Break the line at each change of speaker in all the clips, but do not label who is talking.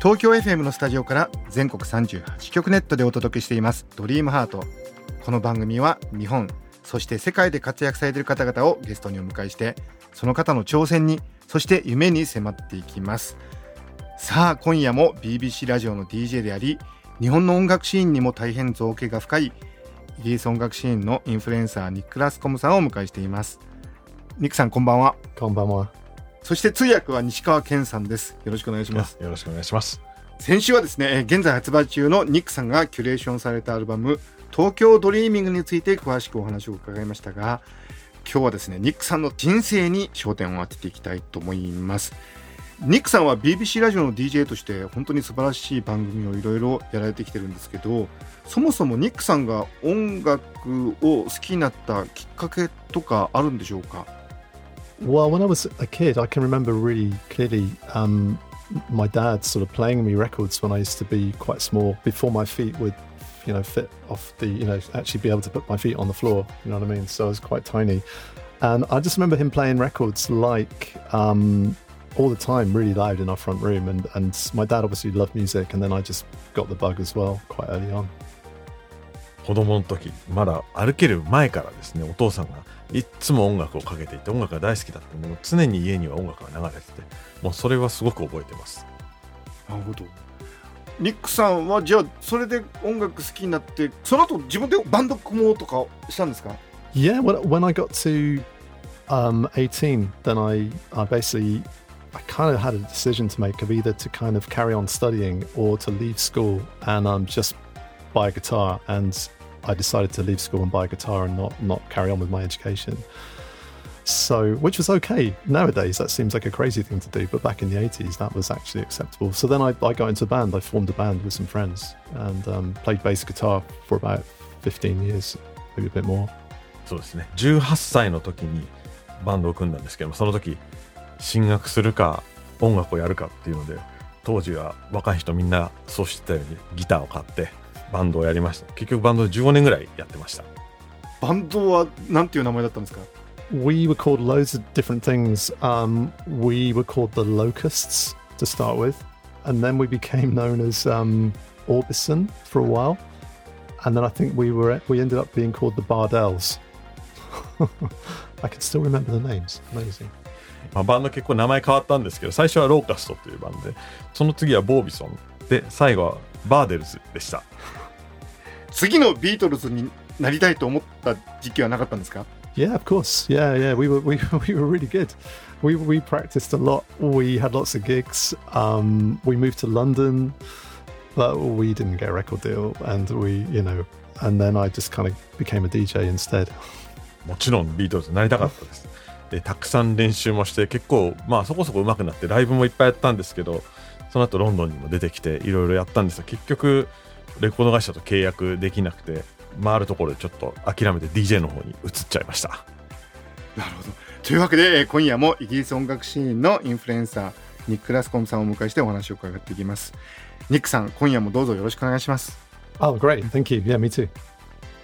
東京 FM のスタジオから全国38局ネットでお届けしています。ドリームハート。この番組は日本そして世界で活躍されている方々をゲストにお迎えしてその方の挑戦にそして夢に迫っていきます。さあ今夜も BBC ラジオの DJ であり日本の音楽シーンにも大変造形が深いイギリス音楽シーンのインフルエンサーニックラスコムさんをお迎えしています。ニックさんこんばんは。
こんばんは。
そして通訳は西川健さんです。よろしくお願いします。
よろしくお願いします。
先週はですね、えー現在発売中のニックさんがキュレーションされたアルバム、 Tokyo Dreaming について詳しくお話を伺いましたが、今日はですね、ニックさんの人生に焦点を当てていきたいと思います。ニックさんは BBC ラジオの DJ として本当に素晴らしい番組をいろいろやられてきてるんですけど、そもそもニックさんが音楽を好きになったきっかけとかあるんでしょうか？
Well, when I was a kid, I can remember really clearly um, my dad sort of playing me records when I used to be quite small, before my feet would, you know, fit off the, you know, actually be able to put my feet on the floor. You know what I mean? So I was quite tiny, and I just remember him playing records like um, all the time, really loud in our front room. And and my dad obviously loved music, and then I just got the bug as well quite early on.
子供の時まだ歩ける前からですねお父さんがいっつも音楽をかけていて音楽が大好きだったもう常に家には音楽が流れててもうそれはすごく覚えてます
なるほど。ニックさんはじゃあそれで音楽好きになってその後自分でバンド組もうとかしたんですか
Yeah, when, when I got to um, 18, then I, I basically, I kind of had a decision to make of either to kind of carry on studying or to leave school and um, just buy a guitar. And I decided to leave school and buy a guitar and not, not carry on with my education. So, which was okay. Nowadays, that seems like a crazy thing to do, but back in the 80s, that was actually acceptable. So then I, I got into a band. I formed a band with some friends and um, played bass guitar for about 15 years, maybe a bit more.
そうですね18歳の時にバンドを組んだんですけどもその時進学するか音楽をやるかっていうので当時は若い人みんなそうしてたようにギターを買って バンドをやりました結局バンドで15年ぐらいやってました
バンドはなんていう名前だったんですか
we were called loads of different things. Um, we were called the Locusts to start with, and then we became known as um, Orbison for a while, and then I think we were we ended up being called the Bardells. I can still remember the names. Amazing.
まあ、バンド結構名前変わったんですけど最初はローカストというバンドでその次はボービソンで最後はバーデルズでした
次のビートルズになりたいと思った時期はなかったんですか
Yeah, of course. Yeah, yeah. We were we, we were really good. We we practiced a lot. We had lots of gigs. Um, we moved to London, but we didn't get a record deal, and we you know, and then I just kind of became a DJ instead.
もちろんビートルズになりたかったですでたくさん練習もして結構まあそこそこ上手くなってライブもいっぱいやったんですけどその後ロンドンにも出てきていろいろやったんですが結局レコード会社と契約できなくて回るところでちょっと諦めて DJ の方に移っちゃいました
なるほどというわけでえー今夜もイギリス音楽シーンのインフルエンサーニック・ラスコムさんをお迎えしてお話を伺っていきますニックさん今夜もどうぞよろしくお願いします
Oh, great! Thank you. Yeah, me too.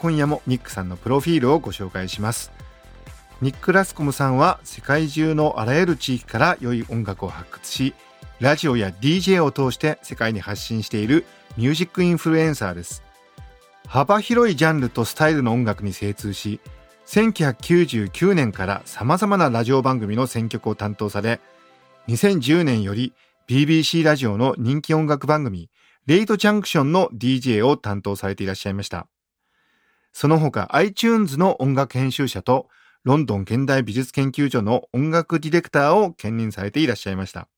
今夜もニックさんのプロフィールをご紹介しますニック・ラスコムさんは世界中のあらゆる地域から良い音楽を発掘しラジオや DJ を通して世界に発信しているミュージックインフルエンサーです幅広いジャンルとスタイルの音楽に精通し1999年から様々なラジオ番組の選曲を担当され2010年より BBC ラジオの人気音楽番組レイトジャンクションの DJ を担当されていらっしゃいましたその他 iTunes の音楽編集者とロンドン現代美術研究所の音楽ディレクターを兼任されていらっしゃいました。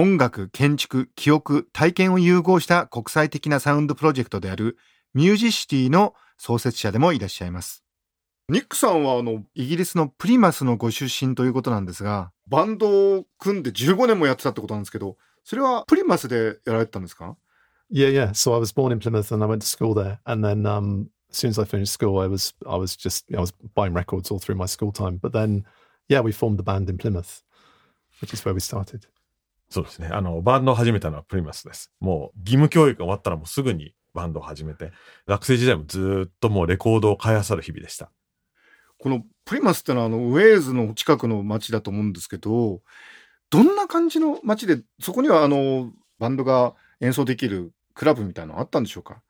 音楽、建築、記憶、体験を融合した国際的なサウンドプロジェクトであるミュージシティの創設者でもいらっしゃいます。ニックさんはあの、イギリスのプリマスのご出身ということなんですが、バンドを組んで15年もやってたってことなんですけど、それはプリマスでやられてたんですか
Yeah, yeah. So I was born in Plymouth and I went to school there. And then um, as soon as I finished school, I was I was just I was buying records all through my school time. But then, yeah, we formed the band in Plymouth, which is where we started.
そうですね。あの、バンドを始めたのはプリマスです。もう義務教育が終わったらもうすぐにバンドを始めて、学生時代もずっともうレコードを買い漁る日々でした。
このプリマスってのはあのウェールズの近くの町だと思うんですけど、どんな感じの町で、そこにはあのバンドが演奏できるクラブみたいなのあったんでしょうか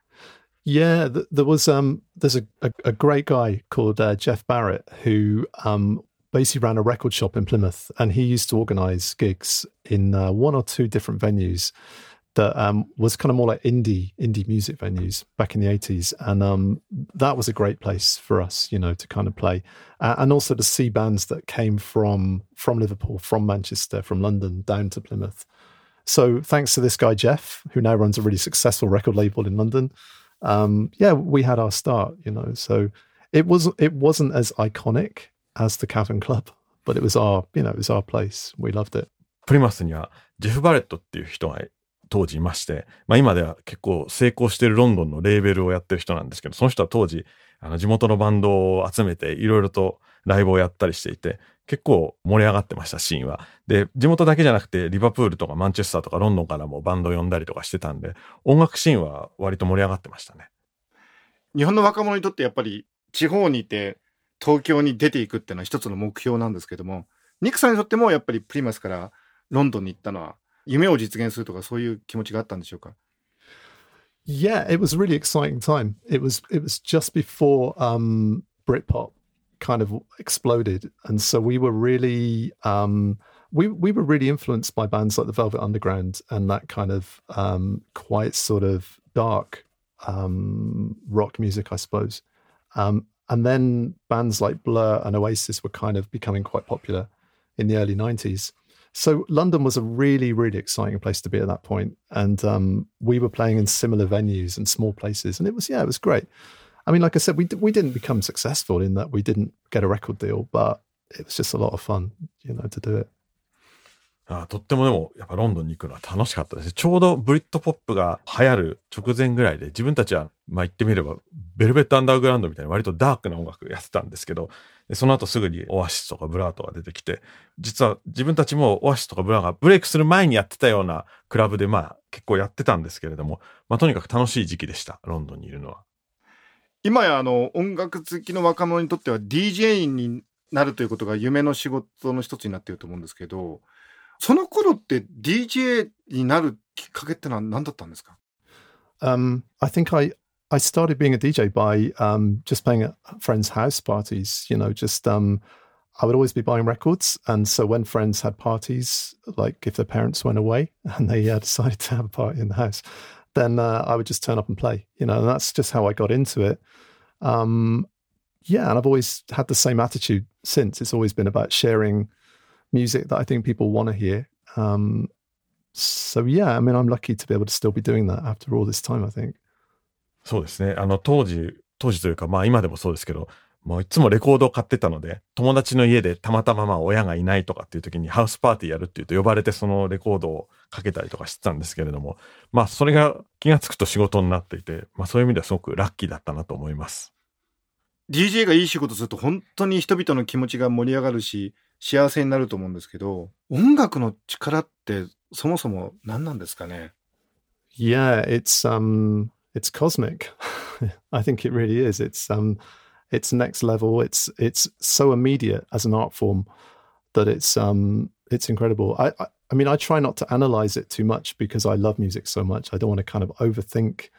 ？Yeah, th- there was um there's a, a, a great guy called uh, Jeff Barrett who um basically ran a record shop in Plymouth and he used to organize gigs in uh, one or two different venues that um was kind of more like indie indie music venues back in the 80s and um that was a great place for us you know to kind of play. Uh, and also to see bands that came from from Liverpool from Manchester from London down to Plymouth. So thanks to this guy Jeff who now runs a really successful record label in London um, yeah, we had our start, you know. So it was it wasn't as iconic as the Cavern Club, but it was our you know it was our place. We loved it.
プリマスにはジェフ・バレットっていう人が当時いまして、まあ今では結構成功してるロンドンのレーベルをやってる人なんですけど、その人は当時、あの地元のバンドを集めていろいろとライブをやったりしていて、結構盛り上がってました、シーンは。で、地元だけじゃなくて、リバプールとかマンチェスターとかロンドンからもバンドを呼んだりとかしてたんで、音楽シーンは割と盛り上がってましたね。
日本の若者にとってやっぱり地方にいて東京に出ていくっていうのは一つの目標なんですけども、ニクさんにとってもやっぱりプリマスからロンドンに行ったのは夢を実現するとかそういう気持ちがあったんでしょうか
Yeah, it was a really exciting time. It was it was just before um, Britpop kind of exploded, and so we were really um, we we were really influenced by bands like the Velvet Underground and that kind of um, quite sort of dark um, rock music, I suppose. Um, and then bands like Blur and Oasis were kind of becoming quite popular in the early 90s. So London was a really, really exciting place to be at that point. And um, we were playing in similar venues and small places. And it was, yeah, it was great. I mean, like I said, we, we didn't become successful in that we didn't get a record deal, but it was just a lot of fun, you know, to do it.
あとってもでも、やっぱロンドンに行くのは楽しかったです。ちょうどブリッドポップが流行る直前ぐらいで、自分たちは、まあ言ってみれば、ベルベットアンダーグラウンドみたいな割とダークな音楽やってたんですけど、その後すぐにオアシスとかブラーとか出てきて、実は自分たちもオアシスとかブラーがブレイクする前にやってたようなクラブでまあ結構やってたんですけれども、まあとにかく楽しい時期でした、ロンドンにいるのは。
今やあの音楽好きの若者にとっては DJ になるということが夢の仕事の一つになっていると思うんですけど、その頃って DJ になるきっかけってのは何だったんですか
Um, I think I I started being a DJ by um, just playing at friends' house parties. You know, just um, I would always be buying records, and so when friends had parties, like if their parents went away and they uh, decided to have a party in the house, then uh, I would just turn up and play. You know, and that's just how I got into it. Um, yeah, and I've always had the same attitude since. It's always been about sharing music that I think people want to hear. Um, so yeah, I mean, I'm lucky to be able to still be doing that after all this time. I think.
そうですね。あの、当時、当時というか、まあ今でもそうですけど、もういつもレコードを買ってたので、友達の家でたまたままあ親がいないとかっていう時にハウスパーティーやるっていうと呼ばれてそのレコードをかけたりとかしてたんですけれども、まあそれが気がつくと仕事になっていて、まあそういう意味ではすごくラッキーだったなと思います。
DJ がいい仕事すると本当に人々の気持ちが盛り上がるし幸せになると思うんですけど音楽の力ってそもそも何なんですかね
Yeah, it's um it's cosmic. I think it really is. It's um it's next level. It's it's so immediate as an art form that it's um it's incredible. I I, I mean I try not to analyze it too much because I love music so much. I don't want to kind of overthink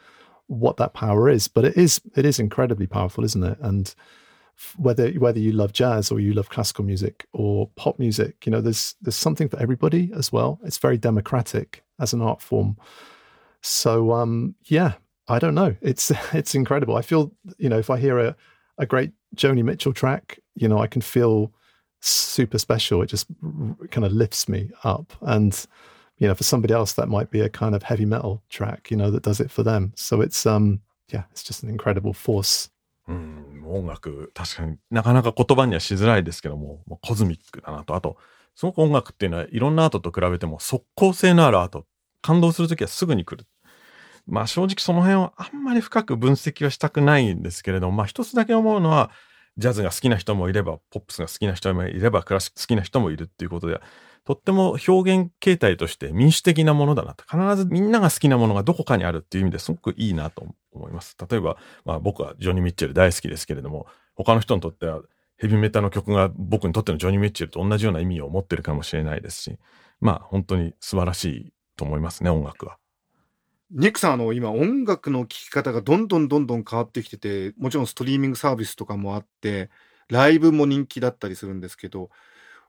what that power is, but it is it is incredibly powerful, isn't it? And f- whether whether you love jazz or you love classical music or pop music, you know, there's there's something for everybody as well. It's very democratic as an art form. So um, yeah, I don't know. It's it's incredible. I feel you know if I hear a a great Joni Mitchell track, you know, I can feel super special. It just kind of lifts me up. And you know, for somebody else, that might be a kind of heavy metal track, you know, that does it for them. So it's um, yeah, it's just an incredible force.
うん、音楽、確かになかなか言葉にはしづらいですけども、もコズミックだなと。あと、すごく音楽っていうのはいろんなアートと比べても即効性のあるアート。感動するときはすぐに来る。まあ正直その辺はあんまり深く分析はしたくないんですけれども、まあ一つだけ思うのは、ジャズが好きな人もいれば、ポップスが好きな人もいれば、クラシック好きな人もいるっていうことで、とっても表現形態として民主的なものだなと。必ずみんなが好きなものがどこかにあるっていう意味ですごくいいなと思います。例えば、まあ僕はジョニー・ミッチェル大好きですけれども、他の人にとってはヘビメタの曲が僕にとってのジョニー・ミッチェルと同じような意味を持ってるかもしれないですし、まあ本当に素晴らしいと思いますね、音楽は。
ニックさん、あの、今音楽の聴き方がどんどんどんどん変わってきてて、もちろんストリーミングサービスとかもあって、ライブも人気だったりするんですけど、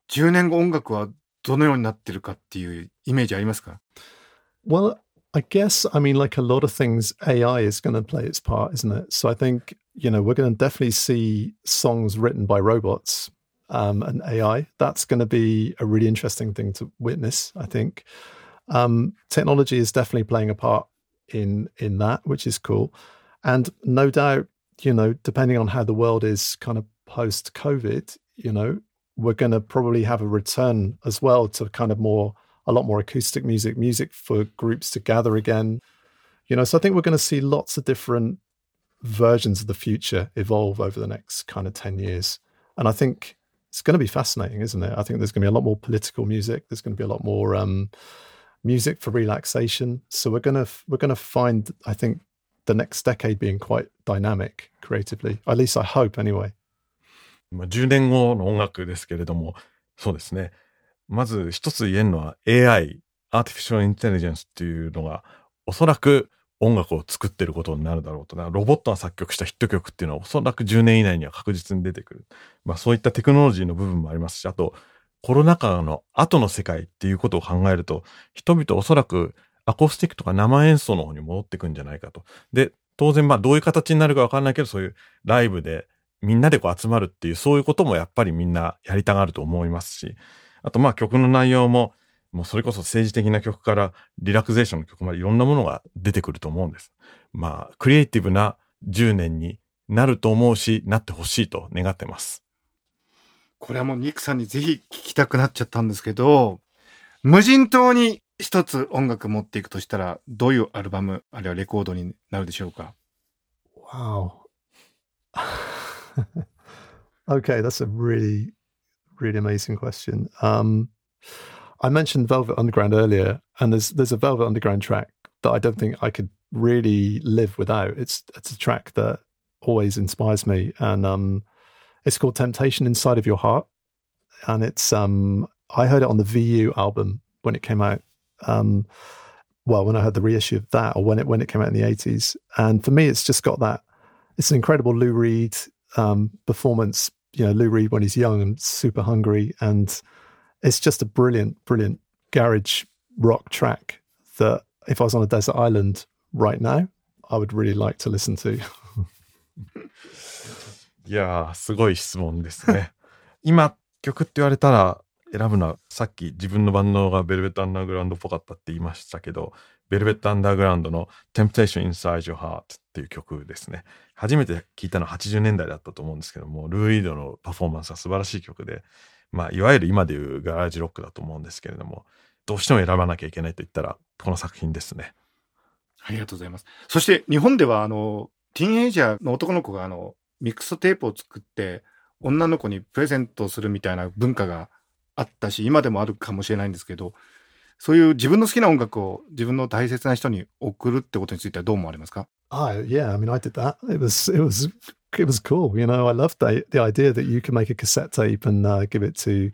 10年後音楽はどのようになってるかっていうイメージありますか
Well, I guess, I mean, like a lot of things, AI is going to play its part, isn't it? So I think, you know, we're going to definitely see songs written by robots um, and AI. That's going to be a really interesting thing to witness, I think. Um, technology is definitely playing a part in in that, which is cool. And no doubt, you know, depending on how the world is kind of post COVID, you know, we're going to probably have a return as well to kind of more a lot more acoustic music, music for groups to gather again. You know, so I think we're going to see lots of different versions of the future evolve over the next kind of 10 years. And I think it's going to be fascinating, isn't it? I think there's going to be a lot more political music. There's going to be a lot more um, music for relaxation. So we're going to we're going to find, I think, the next decade being quite dynamic creatively. At least I hope, anyway.
ま10年後の音楽ですけれども、そうですね。まず一つ言えるのは AI、Artificial Intelligence っていうのがおそらく音楽を作ってることになるだろうと。だからロボットが作曲したヒット曲っていうのはおそらく10年以内には確実に出てくる。まあそういったテクノロジーの部分もありますし、あとコロナ禍の後の世界っていうことを考えると、人々おそらくアコースティックとか生演奏の方に戻ってくんじゃないかと。で、当然まあどういう形になるかわかんないけど、そういうライブでみんなでこう集まるっていう、そういうこともやっぱりみんなやりたがると思いますし、あとまあ曲の内容も、もうそれこそ政治的な曲からリラクゼーションの曲までいろんなものが出てくると思うんです。まあ、クリエイティブな10年になると思うし、なってほしいと願ってます。
これはもうニックさんにぜひ聞きたくなっちゃったんですけど、無人島に一つ音楽持っていくとしたら、どういうアルバム、あるいはレコードになるでしょうか
？Wow. okay, that's a really, really amazing question. Um, I mentioned Velvet Underground earlier, and there's there's a Velvet Underground track that I don't think I could really live without. It's it's a track that always inspires me, and um, it's called Temptation Inside of Your Heart, and it's um, I heard it on the VU album when it came out. Um, well, when I heard the reissue of that, or when it when it came out in the eighties, and for me, it's just got that. It's an incredible Lou Reed um, performance. You know, Lou Reed when he's young and super hungry, and it's just a brilliant, brilliant garage rock track that if I was on a desert island right now, I would really like to listen to.
いやー、すごい質問ですね。今、曲って言われたら選ぶのは、さっき自分のバンドがベルベットアンダーグラウンドっぽかったって言いましたけど、 ベルベットアンダーグラウンドの Temptation Inside Your Heart っていう曲ですね。初めて聴いたのは80年代だったと思うんですけども、ルーイードのパフォーマンスは素晴らしい曲で、まあ、いわゆる今でいうガラージロックだと思うんですけれども、どうしても選ばなきゃいけないと言ったら、この作品ですね。
ありがとうございます。そして日本では、あの、ティーンエイジャーの男の子が、あの、ミックステープを作って、女の子にプレゼントするみたいな文化があったし、今でもあるかもしれないんですけど、そういう自分の好きな音楽を自分の大切な人に送るってことについてはどう思われますか
Oh yeah, I mean, I did that. It was it was it was cool. You know, I loved the the idea that you can make a cassette tape and uh, give it to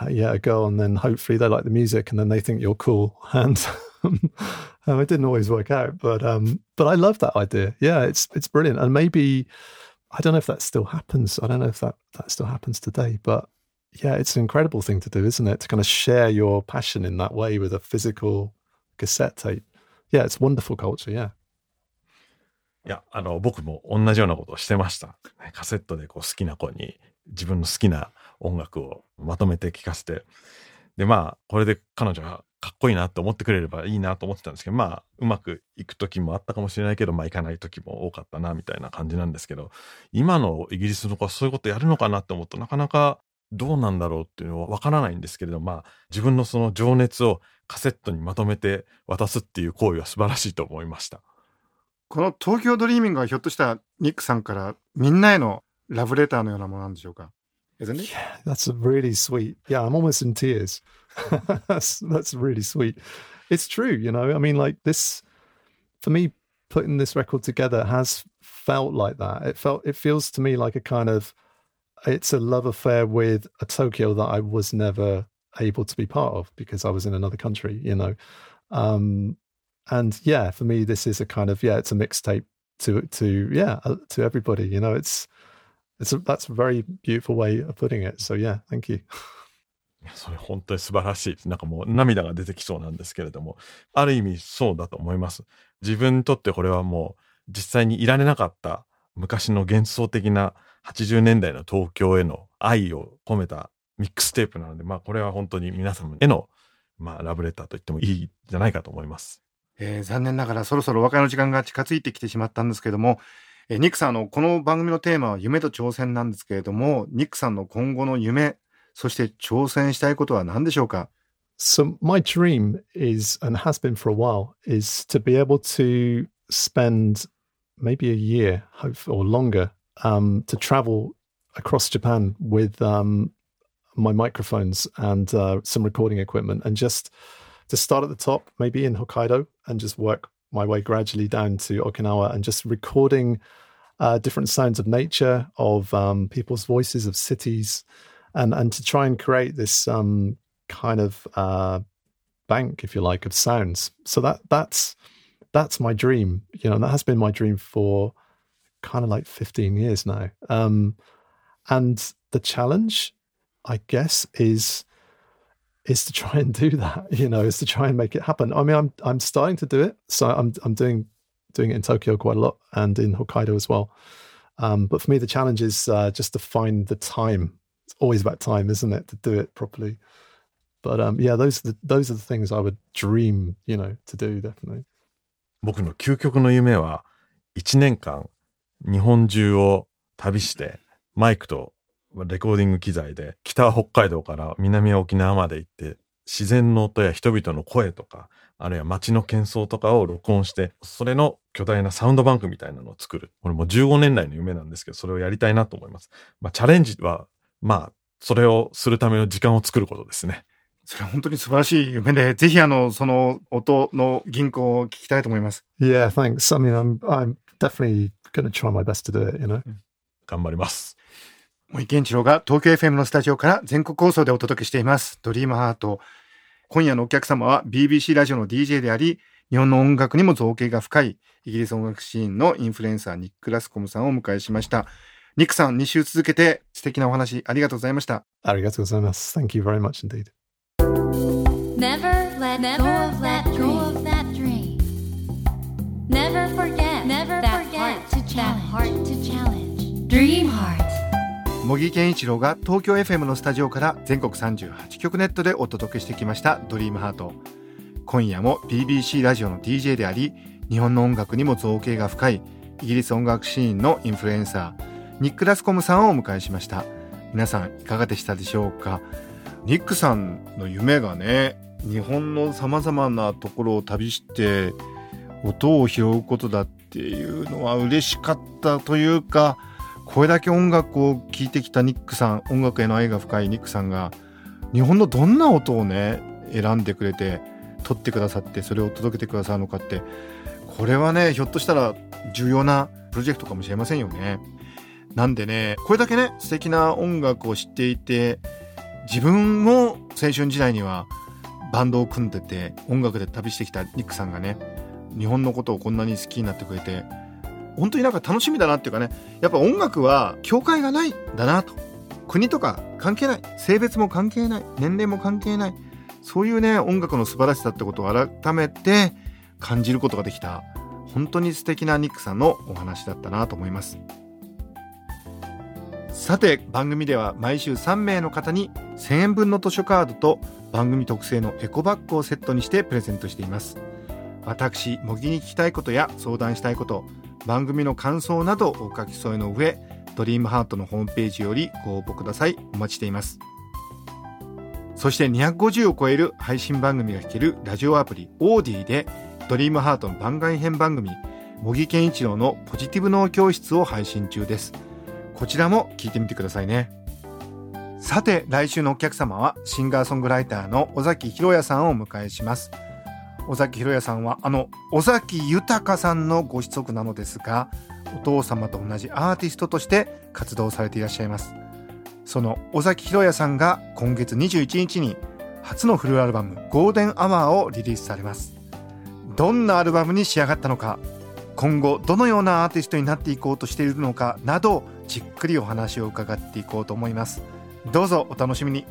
uh, yeah a girl, and then hopefully they like the music, and then they think you're cool. And um, it didn't always work out, but um, but I love that idea. Yeah, it's it's brilliant, and maybe I don't know if that still happens. I don't know if that that still happens today, but yeah, it's an incredible thing to do, isn't it? To kind of share your passion in that way with a physical cassette tape. Yeah, it's wonderful culture. Yeah.
いや、あの、僕も同じようなことをしてました。カセットでこう好きな子に自分の好きな音楽をまとめて聴かせて、で、まあ、これで彼女がかっこいいなって思ってくれればいいなと思ってたんですけど、まあ、うまくいく時もあったかもしれないけど、まあ、いかない時も多かったな、みたいな感じなんですけど、今のイギリスの子はそういうことやるのかなって思うとなかなかどうなんだろうっていうのはわからないんですけれど、まあ、自分のその情熱をカセットにまとめて渡すっていう行為は素晴らしいと思いました。
この東京ドリーミングはひょっとしたらニックさんからみんなへのラブレターのようなものなんでしょうか Isn't it?
Yeah, that's really sweet. Yeah, I'm almost in tears. that's that's really sweet. It's true, you know. I mean, like this for me, putting this record together has felt like that. It felt it feels to me like a kind of it's a love affair with a Tokyo that I was never able to be part of because I was in another country, you know. Um, and yeah, for me, this is a kind of yeah, it's a mixtape to to yeah uh, to everybody. You know, it's it's a, that's a very beautiful way of putting it. So yeah, thank you.
いやそれ本当に素晴らしいです。なんかもう涙が出てきそうなんですけれども、ある意味そうだと思います。自分にとってこれはもう実際にいられなかった 昔の幻想的な80年代の東京への愛を込めたミックステープなので、まあこれは本当に皆様への、まあ、ラブレターと言ってもいいんじゃないかと思います。
えー残念ながらそろそろお別れの時間が近づいてきてしまったんですけども、えーニックさんあのこの番組のテーマは夢と挑戦なんですけれどもニックさんの今後の夢そして挑戦したいことは何でしょうか
？So my dream is, and has been for a while, is to be able to spend maybe a year, or longer, um, to travel across Japan with um, my microphones and uh, some recording equipment, and just to start at the top, maybe in Hokkaido, and just work my way gradually down to Okinawa, and just recording uh, different sounds of nature, of um, people's voices, of cities, and and to try and create this um, kind of uh, bank, if you like, of sounds. So that that's that's my dream. You know, and that has been my dream for kind of like 15 years now. Um, and the challenge, I guess, is is to try and do that. You know, is to try and make it happen. I mean, I'm I'm starting to do it. So I'm I'm doing doing it in Tokyo quite a lot and in Hokkaido as well. Um, but for me, the challenge is uh, just to find the time. It's always about time, isn't it, to do it properly. But um, yeah, those are the, those are the things I would dream, you know, to do definitely.
僕の究極の夢は、1年間日本中を旅して、マイクとレコーディング機材で、北は北海道から南は沖縄まで行って、自然の音や人々の声とか、あるいは街の喧騒とかを録音して、それの巨大なサウンドバンクみたいなのを作る。これもう15年来の夢なんですけど、それをやりたいなと思います。まあチャレンジは、まあ、それをするための時間を作ることですね。
それは本当に素晴らしい夢でぜひあのその音の銀行を聞きたいと思います
Yeah, thanks. I mean, I'm I'm definitely going to try my best to do it. You know.
頑張ります。
森健一郎が東京 FM のスタジオから全国放送でお届けしています。ドリームハート。今夜のお客様は BBC ラジオの DJ であり、日本の音楽にも造形が深いイギリス音楽シーンのインフルエンサーニック・ラスコムさんをお迎えしました。ニックさん、2週続けて素敵なお話ありがとうございました。
Arigato gozaimasu. Thank you very much indeed.
Never let go of that go of that dream. Never forget never that heart to challenge. That heart to challenge. Dream Heart.
茂木健一郎が東京 FM のスタジオから全国38局ネットでお届けしてきました「ドリームハート今夜も BBC ラジオの DJ であり日本の音楽にも造形が深いイギリス音楽シーンのインフルエンサーニック・ラスコムさんをお迎えしました皆さんいかがでしたでしょうか？ニックさんの夢がね日本のさまざまなところを旅して音を拾うことだっていうのは嬉しかったというかこれだけ音楽を聴いてきたニックさん音楽への愛が深いニックさんが日本のどんな音をね選んでくれて撮ってくださってそれを届けてくださるのかってこれはねひょっとしたら重要なプロジェクトかもしれませんよね。なんでねこれだけね素敵な音楽を知っていて自分も青春時代にはバンドを組んでて音楽で旅してきたニックさんがね日本のことをこんなに好きになってくれて本当になんか楽しみだなっていうかねやっぱ音楽は境界がないんだなと。国とか関係ない。性別も関係ない。年齢も関係ない。そういうね音楽の素晴らしさってことを改めて感じることができた本当に素敵なニックさんのお話だったなと思います。さて番組では毎週3名の方に1000円分の図書カードと番組特製のエコバッグをセットにしてプレゼントしています。私模擬に聞きたいことや相談したいこと番組の感想などお書き添えの上ドリームハートのホームページよりご応募ください。お待ちしています。そして250を超える配信番組が聴けるラジオアプリオーディでドリームハートの番外編番組茂木健一郎のポジティブ脳教室を配信中です。こちらも聞いてみてくださいね。さて来週のお客様はシンガーソングライターの尾崎博也さんをお迎えします。尾崎裕哉さんはあの尾崎豊さんのご子息なのですがお父様と同じアーティストとして活動されていらっしゃいます。その尾崎裕哉さんが今月21日に初のフルアルバム「 Golden Hour」をリリースされます。どんなアルバムに仕上がったのか今後どのようなアーティストになっていこうとしているのかなどじっくりお話を伺っていこうと思います。どうぞお楽しみに。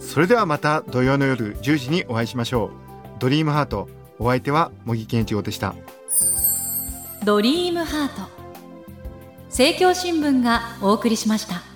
それではまた土曜の夜10時にお会いしましょう。ドリームハートお相手は茂木健一郎でした。
ドリームハート。政教新聞がお送りしました。